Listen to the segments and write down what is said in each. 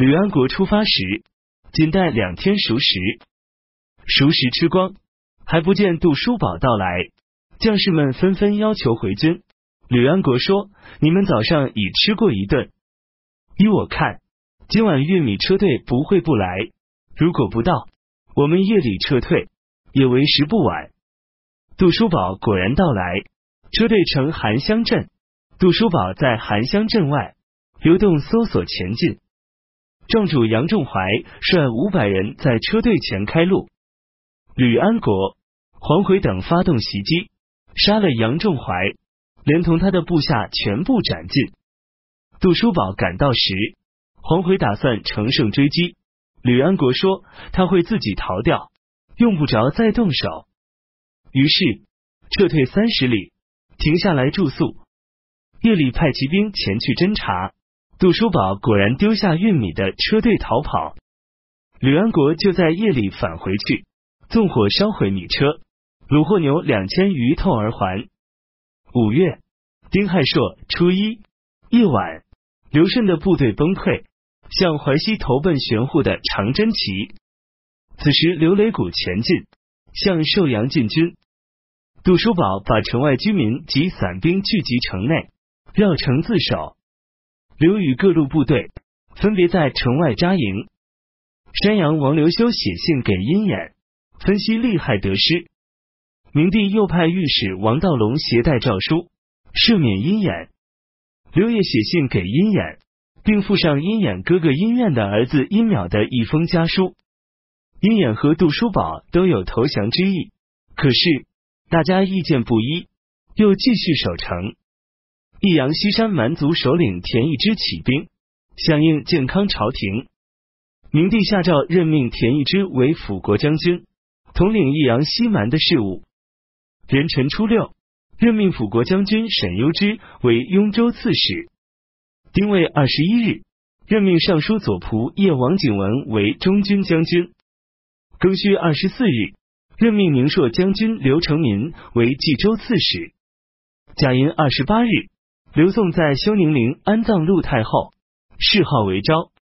吕安国出发时，仅待两天熟食，熟食吃光，还不见杜叔宝到来，将士们纷纷要求回军。吕安国说：“你们早上已吃过一顿，依我看，今晚玉米车队不会不来。如果不到，我们夜里撤退也为时不晚。”杜叔宝果然到来，车队乘韩香镇，杜叔宝在韩香镇外流动搜索前进。庄主杨仲怀率五百人在车队前开路，吕安国、黄回等发动袭击，杀了杨仲怀。连同他的部下全部斩尽。杜叔宝赶到时，黄回打算乘胜追击。吕安国说他会自己逃掉，用不着再动手。于是撤退三十里，停下来住宿。夜里派骑兵前去侦查，杜叔宝果然丢下运米的车队逃跑。吕安国就在夜里返回去，纵火烧毁米车，虏获牛两千余头而还。五月丁亥朔初一夜晚，刘顺的部队崩溃，向淮西投奔玄户的长征旗。此时刘雷谷前进，向寿阳进军。杜叔宝把城外居民及散兵聚集城内，绕城自守。刘与各路部队分别在城外扎营。山阳王刘修写信给殷衍，分析利害得失。明帝又派御史王道隆携带诏书，赦免殷衍。刘烨写信给殷衍，并附上殷衍哥哥殷愿的儿子殷淼的一封家书。殷衍和杜叔宝都有投降之意，可是大家意见不一，又继续守城。益阳西山蛮族首领田义之起兵，响应健康朝廷。明帝下诏任命田义之为辅国将军，统领益阳西蛮的事务。壬辰初六，任命辅国将军沈攸之为雍州刺史。丁未二十一日，任命尚书左仆夜王景文为中军将军。庚戌二十四日，任命宁朔将军刘成民为冀州刺史。甲寅二十八日，刘宋在休宁陵安葬陆太后，谥号为昭。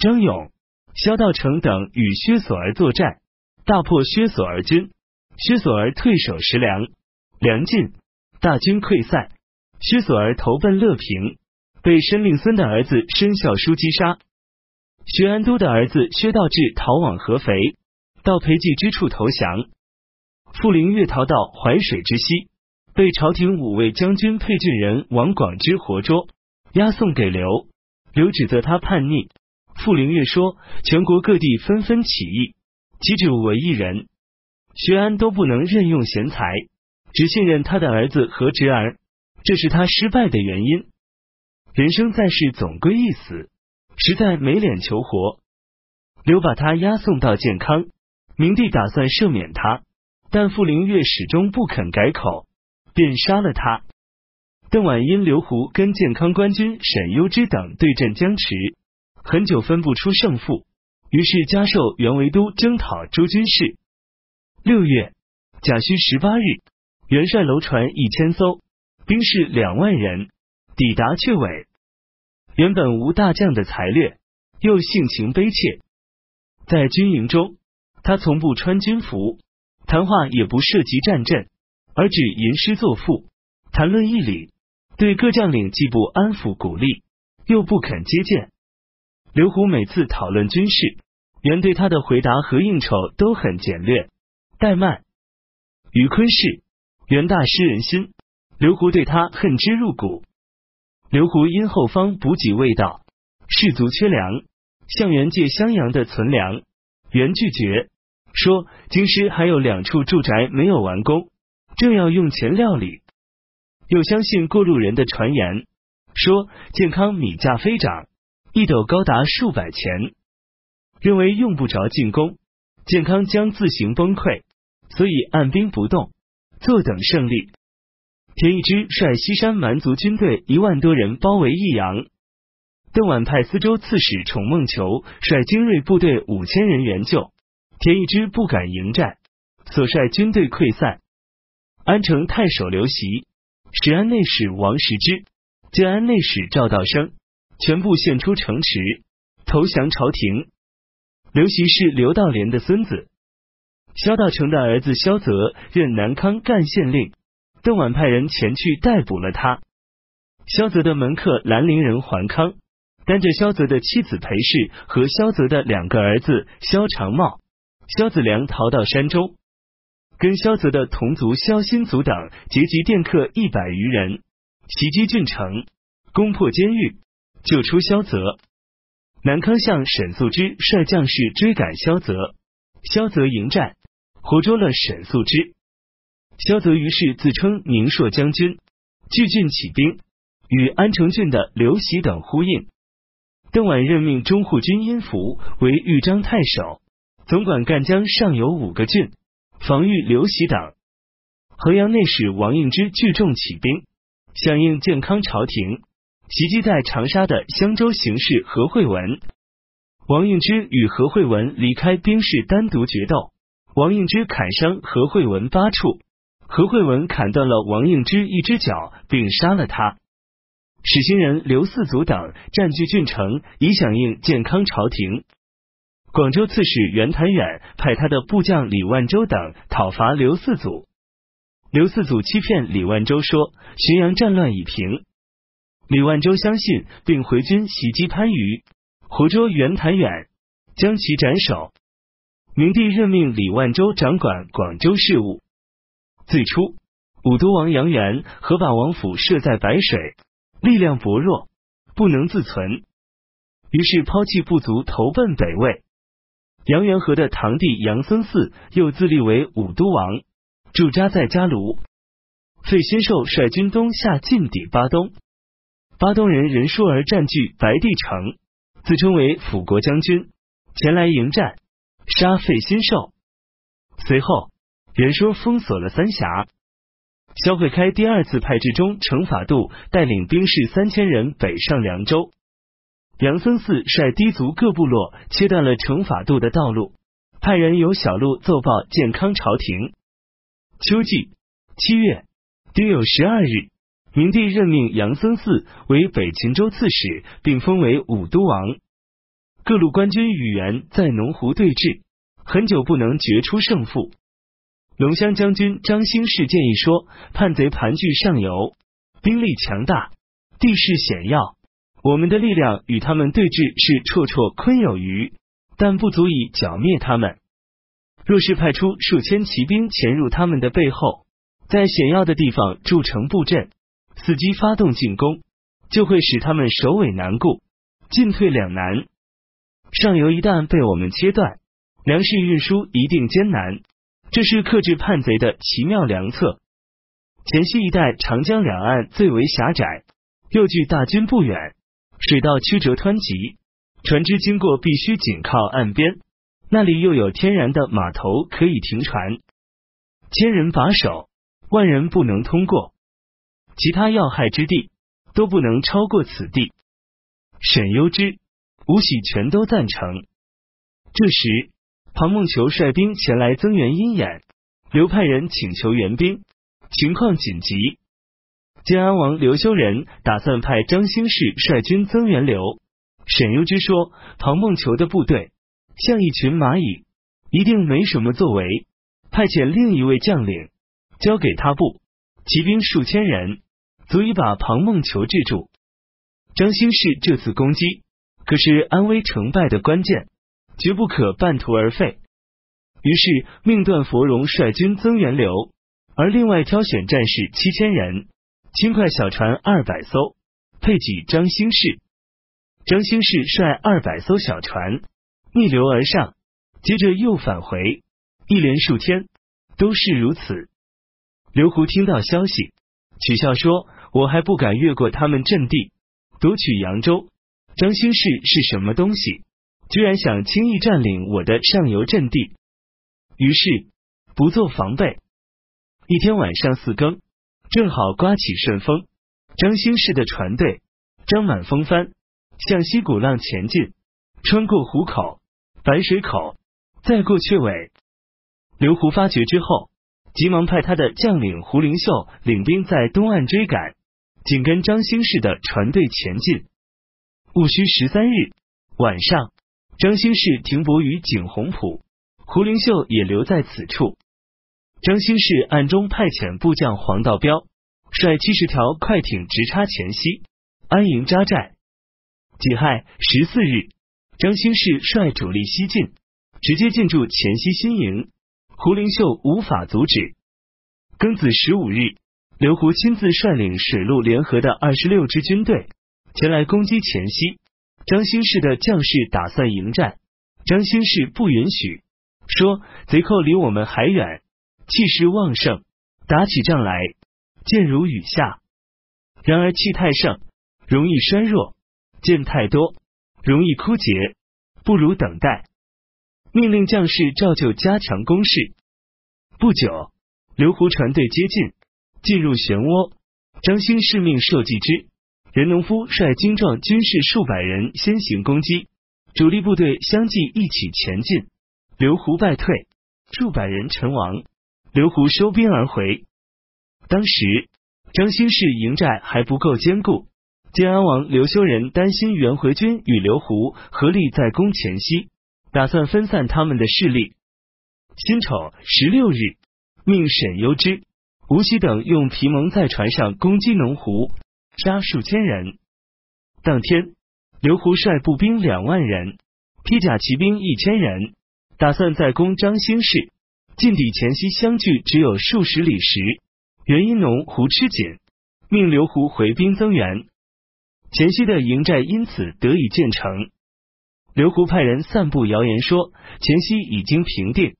张勇、萧道成等与薛索儿作战，大破薛索儿军。薛索儿退守石梁，梁尽，大军溃散。薛索儿投奔乐平，被申令孙的儿子申孝书击杀。薛安都的儿子薛道志逃往合肥，到裴寂之处投降。傅灵月逃到淮水之西，被朝廷五位将军配郡人王广之活捉，押送给刘。刘指责他叛逆。傅灵月说：“全国各地纷纷起义，岂止我一人？”薛安都不能任用贤才，只信任他的儿子和侄儿，这是他失败的原因。人生在世，总归一死，实在没脸求活。刘把他押送到健康，明帝打算赦免他，但傅灵月始终不肯改口，便杀了他。邓婉因刘胡跟健康官军沈攸之等对阵僵持，很久分不出胜负，于是加授元为都征讨诸军事。六月甲戌十八日，元帅楼船一千艘，兵士两万人，抵达阙尾。原本无大将的才略，又性情悲切，在军营中，他从不穿军服，谈话也不涉及战阵，而只吟诗作赋，谈论义理，对各将领既不安抚鼓励，又不肯接见。刘胡每次讨论军事，原对他的回答和应酬都很简略。怠慢，于坤氏，元大失人心。刘胡对他恨之入骨。刘胡因后方补给未到，士卒缺粮，向元借襄阳的存粮，元拒绝，说京师还有两处住宅没有完工，正要用钱料理。又相信过路人的传言，说健康米价飞涨，一斗高达数百钱，认为用不着进攻，健康将自行崩溃。所以按兵不动，坐等胜利。田义之率西山蛮族军队一万多人包围益阳。邓婉派司州刺史崇孟求率精锐部队五千人援救。田义之不敢迎战，所率军队溃散。安城太守刘袭、石安内史王时之、建安内史赵道生全部献出城池，投降朝廷。刘袭是刘道廉的孙子，萧道成的儿子萧泽任南康干县令，邓婉派人前去逮捕了他。萧泽的门客兰陵人桓康，担着萧泽的妻子裴氏和萧泽的两个儿子萧长茂、萧子良逃到山中，跟萧泽的同族萧新族等结集殿客一百余人，袭击郡城，攻破监狱，救出萧泽。南康相沈素之率将士追赶萧泽，萧泽迎战，活捉了沈素之。萧泽于是自称宁朔将军，聚郡起兵。与安城郡的刘喜等呼应。邓婉任命中护军殷福为豫章太守，总管赣江上游五个郡，防御刘袭等。河阳内史王应之聚众起兵，响应建康朝廷，袭击在长沙的襄州行事何惠文。王应之与何惠文离开兵士单独决斗，王应之砍伤何惠文八处，何惠文砍断了王应之一只脚，并杀了他。始兴人刘四祖等占据郡城，以响应建康朝廷。广州刺史袁谭远派他的部将李万州等讨伐刘四祖。刘四祖欺骗李万州说浔阳战乱已平，李万州相信，并回军袭击番禺，活捉袁谭远，将其斩首。明帝任命李万州掌管广州事务。最初，武都王杨元和把王府设在白水。力量薄弱，不能自存，于是抛弃部族，投奔北魏。杨元和的堂弟杨僧嗣又自立为武都王，驻扎在嘉卢。费新寿率军东下进抵巴东，巴东人任叔儿占据白帝城，自称为辅国将军，前来迎战，杀费新寿。随后，任说封锁了三峡。萧会开第二次派至中程法度带领兵士三千人北上凉州，杨僧嗣率氐族各部落切断了程法度的道路，派人由小路奏报建康朝廷。秋季七月丁酉十二日，明帝任命杨僧嗣为北秦州刺史，并封为武都王。各路官军与元在农湖对峙，很久不能决出胜负。龙骧将军张兴世建议说：“叛贼盘踞上游，兵力强大，地势险要，我们的力量与他们对峙是绰绰坤有余，但不足以剿灭他们。若是派出数千骑兵潜入他们的背后，在险要的地方筑成布阵，伺机发动进攻，就会使他们首尾难顾，进退两难。上游一旦被我们切断，粮食运输一定艰难。”这是克制叛贼的奇妙良策。黔西一带长江两岸最为狭窄，又距大军不远，水道曲折湍急，船只经过必须紧靠岸边。那里又有天然的码头可以停船，千人把守，万人不能通过。其他要害之地都不能超过此地。沈攸之、吴喜全都赞成。这时。庞梦球率兵前来增援鹰眼，刘派人请求援兵，情况紧急。建安王刘修仁打算派张兴世率军增援刘。沈攸之说，庞梦球的部队像一群蚂蚁，一定没什么作为。派遣另一位将领交给他部骑兵数千人，足以把庞梦球制住。张兴世这次攻击可是安危成败的关键。绝不可半途而废。于是命段佛荣率军增援刘，而另外挑选战士七千人，轻快小船二百艘，配给张兴世。张兴世率二百艘小船逆流而上，接着又返回，一连数天都是如此。刘胡听到消息，取笑说：“我还不敢越过他们阵地，夺取扬州。张兴世是什么东西？”居然想轻易占领我的上游阵地，于是不做防备。一天晚上四更，正好刮起顺风，张兴世的船队张满风帆，向西鼓浪前进，穿过湖口、白水口，再过雀尾。刘胡发觉之后，急忙派他的将领胡灵秀领兵在东岸追赶，紧跟张兴世的船队前进。戊戌十三日。晚上，张兴士停泊于景洪浦，胡灵秀也留在此处。张兴士暗中派遣部将黄道彪，率七十条快艇直插黔西，安营扎寨。己亥十四日，张兴士率主力西进，直接进驻黔西新营，胡灵秀无法阻止。庚子十五日，刘胡亲自率领水陆联合的二十六支军队前来攻击黔西。张兴士的将士打算迎战，张兴士不允许，说贼寇离我们还远。气势旺盛，打起仗来箭如雨下。然而气太盛，容易衰弱；箭太多，容易枯竭。不如等待。命令将士照旧加强攻势。不久，刘胡船队接近，进入漩涡。张兴士命受计之任农夫率精壮军士数百人先行攻击，主力部队相继一起前进。刘胡败退，数百人阵亡。刘胡收兵而回。当时张兴氏营寨还不够坚固，建安王刘修仁担心袁回军与刘胡合力在攻前夕，打算分散他们的势力。辛丑十六日，命沈攸之、吴锡等用皮蒙在船上攻击农胡，杀数千人。当天，刘胡率步兵两万人，披甲骑兵一千人，打算再攻张兴士。晋抵黔西相距只有数十里时，袁因农胡吃紧，命刘胡回兵增援，黔西的营寨因此得以建成。刘胡派人散布谣言说前西已经平定，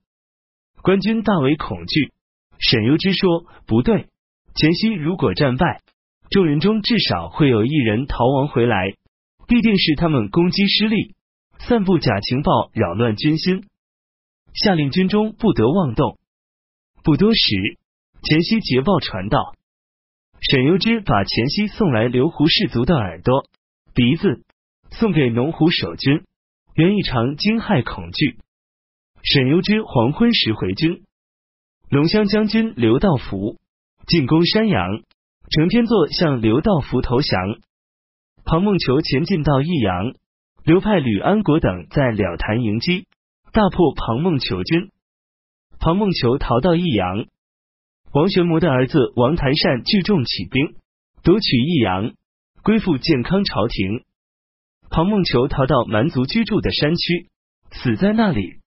官军大为恐惧。沈攸之说不对，前西如果战败，众人中至少会有一人逃亡回来，必定是他们攻击失利，散布假情报，扰乱军心。下令军中不得妄动。不多时，前西捷报传到，沈攸之把前西送来刘胡氏族的耳朵、鼻子送给农胡守军，原一常惊骇恐惧。沈攸之黄昏时回军，龙骧将军刘道福进攻山阳，程天作向刘道福投降。庞梦求前进到益阳，刘派吕安国等在了潭迎击。大破庞孟求军，庞孟求逃到益阳。王玄谟的儿子王台善聚众起兵，夺取益阳，归附健康朝廷。庞孟求逃到蛮族居住的山区，死在那里。